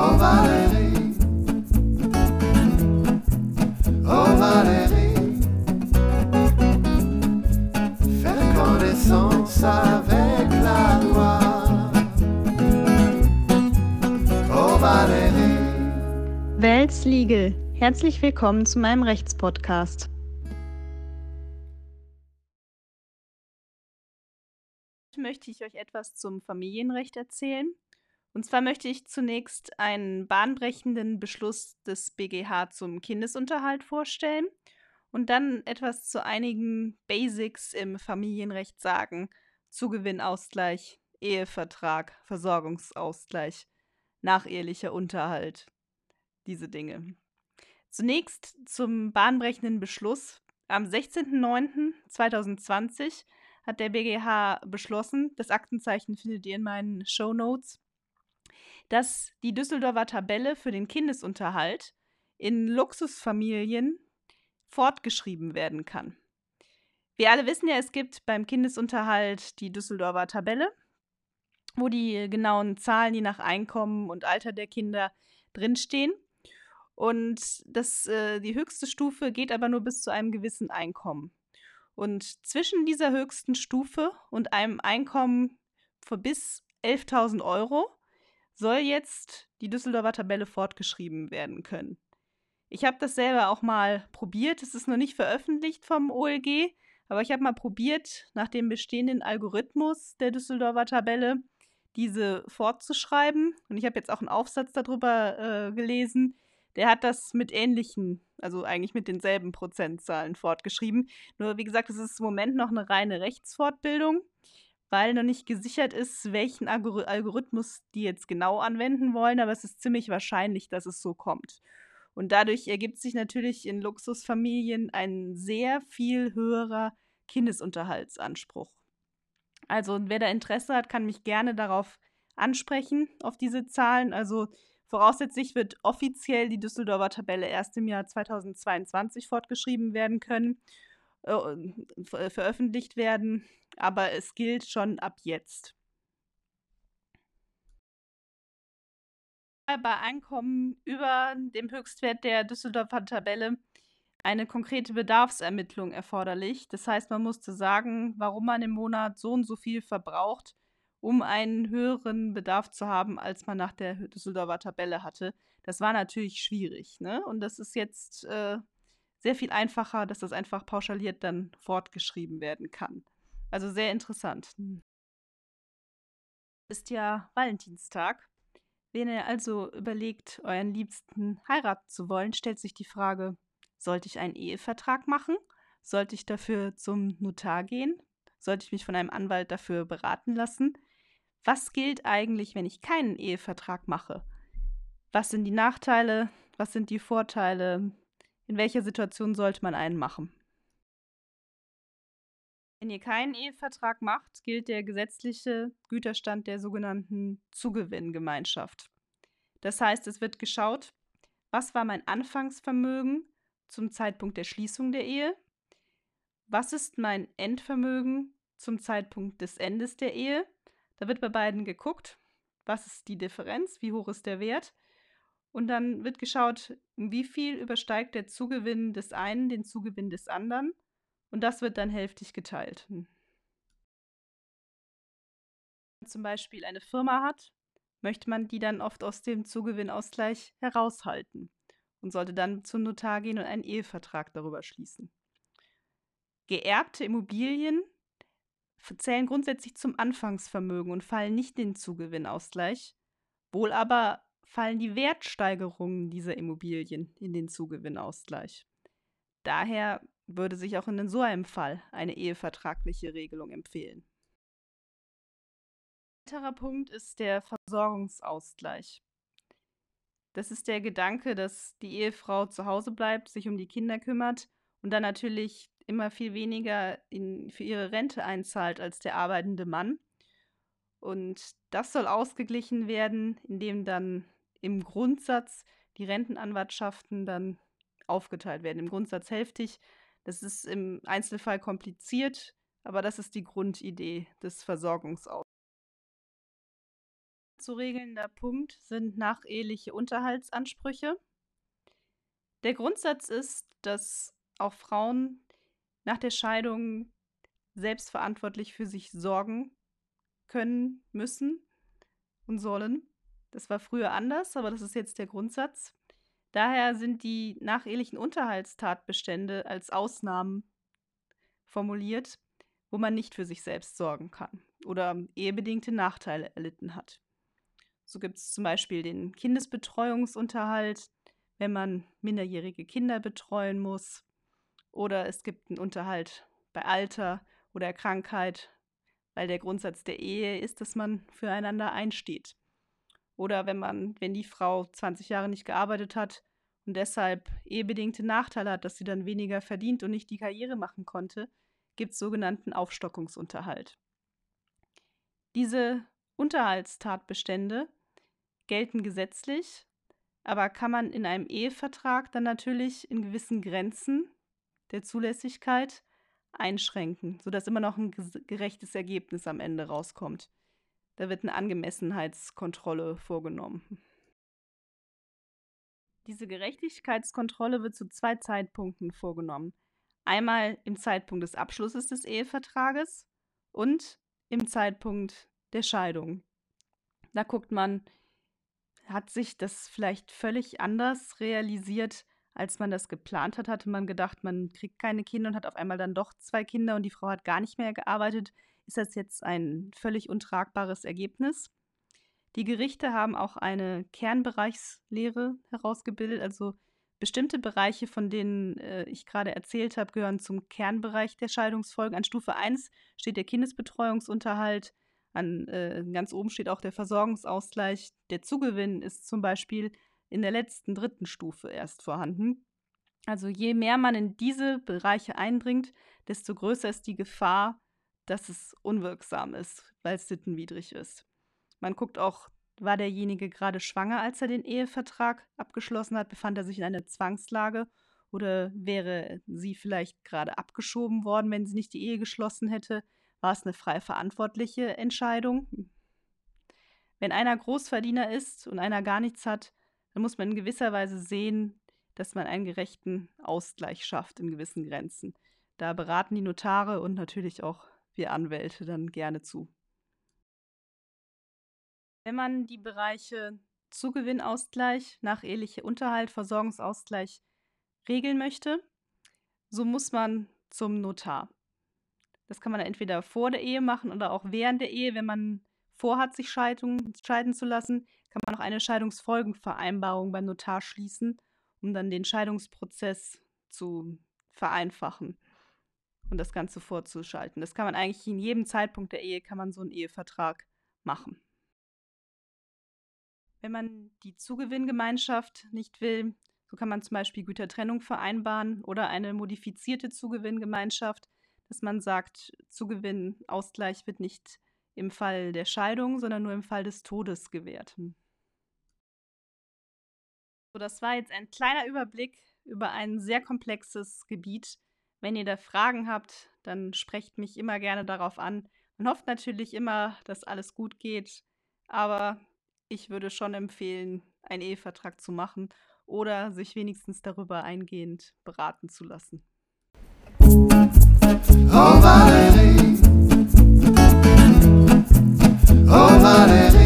Oh Valérie, oh Valérie, faire connaissance avec la loi. Oh Valérie. Welts Legal. Herzlich willkommen zu meinem Rechtspodcast. möchte ich euch etwas zum Familienrecht erzählen. Und zwar möchte ich zunächst einen bahnbrechenden Beschluss des BGH zum Kindesunterhalt vorstellen und dann etwas zu einigen Basics im Familienrecht sagen. Zugewinnausgleich, Ehevertrag, Versorgungsausgleich, nachehelicher Unterhalt, diese Dinge. Zunächst zum bahnbrechenden Beschluss. Am 16.09.2020 hat der BGH beschlossen, das Aktenzeichen findet ihr in meinen Show Notes, dass die Düsseldorfer Tabelle für den Kindesunterhalt in Luxusfamilien fortgeschrieben werden kann. Wir alle wissen ja, es gibt beim Kindesunterhalt die Düsseldorfer Tabelle, wo die genauen Zahlen je nach Einkommen und Alter der Kinder drinstehen. Und das, äh, die höchste Stufe geht aber nur bis zu einem gewissen Einkommen. Und zwischen dieser höchsten Stufe und einem Einkommen von bis 11.000 Euro soll jetzt die Düsseldorfer Tabelle fortgeschrieben werden können. Ich habe das selber auch mal probiert. Es ist noch nicht veröffentlicht vom OLG, aber ich habe mal probiert, nach dem bestehenden Algorithmus der Düsseldorfer Tabelle diese fortzuschreiben. Und ich habe jetzt auch einen Aufsatz darüber äh, gelesen. Der hat das mit ähnlichen, also eigentlich mit denselben Prozentzahlen fortgeschrieben. Nur wie gesagt, es ist im Moment noch eine reine Rechtsfortbildung weil noch nicht gesichert ist, welchen Algorithmus die jetzt genau anwenden wollen, aber es ist ziemlich wahrscheinlich, dass es so kommt. Und dadurch ergibt sich natürlich in Luxusfamilien ein sehr viel höherer Kindesunterhaltsanspruch. Also wer da Interesse hat, kann mich gerne darauf ansprechen, auf diese Zahlen. Also voraussetzlich wird offiziell die Düsseldorfer Tabelle erst im Jahr 2022 fortgeschrieben werden können. Äh, veröffentlicht werden, aber es gilt schon ab jetzt. Bei Einkommen über dem Höchstwert der Düsseldorfer Tabelle eine konkrete Bedarfsermittlung erforderlich. Das heißt, man musste sagen, warum man im Monat so und so viel verbraucht, um einen höheren Bedarf zu haben, als man nach der Düsseldorfer Tabelle hatte. Das war natürlich schwierig. Ne? Und das ist jetzt äh, sehr viel einfacher, dass das einfach pauschaliert dann fortgeschrieben werden kann. Also sehr interessant. Hm. Ist ja Valentinstag. Wenn ihr also überlegt, euren Liebsten heiraten zu wollen, stellt sich die Frage, sollte ich einen Ehevertrag machen? Sollte ich dafür zum Notar gehen? Sollte ich mich von einem Anwalt dafür beraten lassen? Was gilt eigentlich, wenn ich keinen Ehevertrag mache? Was sind die Nachteile? Was sind die Vorteile? In welcher Situation sollte man einen machen? Wenn ihr keinen Ehevertrag macht, gilt der gesetzliche Güterstand der sogenannten Zugewinngemeinschaft. Das heißt, es wird geschaut, was war mein Anfangsvermögen zum Zeitpunkt der Schließung der Ehe? Was ist mein Endvermögen zum Zeitpunkt des Endes der Ehe? Da wird bei beiden geguckt, was ist die Differenz, wie hoch ist der Wert und dann wird geschaut, wie viel übersteigt der Zugewinn des einen den Zugewinn des anderen. Und das wird dann hälftig geteilt. Wenn man zum Beispiel eine Firma hat, möchte man die dann oft aus dem Zugewinnausgleich heraushalten und sollte dann zum Notar gehen und einen Ehevertrag darüber schließen. Geerbte Immobilien zählen grundsätzlich zum Anfangsvermögen und fallen nicht in den Zugewinnausgleich, wohl aber fallen die Wertsteigerungen dieser Immobilien in den Zugewinnausgleich. Daher würde sich auch in so einem Fall eine ehevertragliche Regelung empfehlen. Ein weiterer Punkt ist der Versorgungsausgleich. Das ist der Gedanke, dass die Ehefrau zu Hause bleibt, sich um die Kinder kümmert und dann natürlich immer viel weniger in, für ihre Rente einzahlt als der arbeitende Mann. Und das soll ausgeglichen werden, indem dann im Grundsatz die Rentenanwartschaften dann aufgeteilt werden. Im Grundsatz hälftig. Das ist im Einzelfall kompliziert, aber das ist die Grundidee des Versorgungsausgleichs. zu regelnder Punkt sind nacheheliche Unterhaltsansprüche. Der Grundsatz ist, dass auch Frauen nach der Scheidung selbstverantwortlich für sich sorgen können, müssen und sollen. Das war früher anders, aber das ist jetzt der Grundsatz. Daher sind die nachehelichen Unterhaltstatbestände als Ausnahmen formuliert, wo man nicht für sich selbst sorgen kann oder ehebedingte Nachteile erlitten hat. So gibt es zum Beispiel den Kindesbetreuungsunterhalt, wenn man minderjährige Kinder betreuen muss. Oder es gibt einen Unterhalt bei Alter oder Krankheit, weil der Grundsatz der Ehe ist, dass man füreinander einsteht. Oder wenn man, wenn die Frau 20 Jahre nicht gearbeitet hat und deshalb ehebedingte Nachteile hat, dass sie dann weniger verdient und nicht die Karriere machen konnte, gibt es sogenannten Aufstockungsunterhalt. Diese Unterhaltstatbestände gelten gesetzlich, aber kann man in einem Ehevertrag dann natürlich in gewissen Grenzen der Zulässigkeit einschränken, sodass immer noch ein gerechtes Ergebnis am Ende rauskommt. Da wird eine Angemessenheitskontrolle vorgenommen. Diese Gerechtigkeitskontrolle wird zu zwei Zeitpunkten vorgenommen. Einmal im Zeitpunkt des Abschlusses des Ehevertrages und im Zeitpunkt der Scheidung. Da guckt man, hat sich das vielleicht völlig anders realisiert, als man das geplant hat? Hatte man gedacht, man kriegt keine Kinder und hat auf einmal dann doch zwei Kinder und die Frau hat gar nicht mehr gearbeitet? Ist das jetzt ein völlig untragbares Ergebnis? Die Gerichte haben auch eine Kernbereichslehre herausgebildet, also bestimmte Bereiche, von denen äh, ich gerade erzählt habe, gehören zum Kernbereich der Scheidungsfolgen. An Stufe 1 steht der Kindesbetreuungsunterhalt, an, äh, ganz oben steht auch der Versorgungsausgleich. Der Zugewinn ist zum Beispiel in der letzten dritten Stufe erst vorhanden. Also je mehr man in diese Bereiche eindringt, desto größer ist die Gefahr, dass es unwirksam ist, weil es sittenwidrig ist. Man guckt auch, war derjenige gerade schwanger, als er den Ehevertrag abgeschlossen hat? Befand er sich in einer Zwangslage? Oder wäre sie vielleicht gerade abgeschoben worden, wenn sie nicht die Ehe geschlossen hätte? War es eine frei verantwortliche Entscheidung? Wenn einer Großverdiener ist und einer gar nichts hat, dann muss man in gewisser Weise sehen, dass man einen gerechten Ausgleich schafft in gewissen Grenzen. Da beraten die Notare und natürlich auch wir Anwälte dann gerne zu. Wenn man die Bereiche Zugewinnausgleich, nacheheliche Unterhalt, Versorgungsausgleich regeln möchte, so muss man zum Notar. Das kann man entweder vor der Ehe machen oder auch während der Ehe. Wenn man vorhat, sich scheiden, scheiden zu lassen, kann man auch eine Scheidungsfolgenvereinbarung beim Notar schließen, um dann den Scheidungsprozess zu vereinfachen und das Ganze vorzuschalten. Das kann man eigentlich in jedem Zeitpunkt der Ehe, kann man so einen Ehevertrag machen. Wenn man die Zugewinngemeinschaft nicht will, so kann man zum Beispiel Gütertrennung vereinbaren oder eine modifizierte Zugewinngemeinschaft dass man sagt, Zugewinnausgleich wird nicht im Fall der Scheidung, sondern nur im Fall des Todes gewährt. So, das war jetzt ein kleiner Überblick über ein sehr komplexes Gebiet. Wenn ihr da Fragen habt, dann sprecht mich immer gerne darauf an. Man hofft natürlich immer, dass alles gut geht, aber ich würde schon empfehlen, einen Ehevertrag zu machen oder sich wenigstens darüber eingehend beraten zu lassen. Oh Valérie, oh Valérie.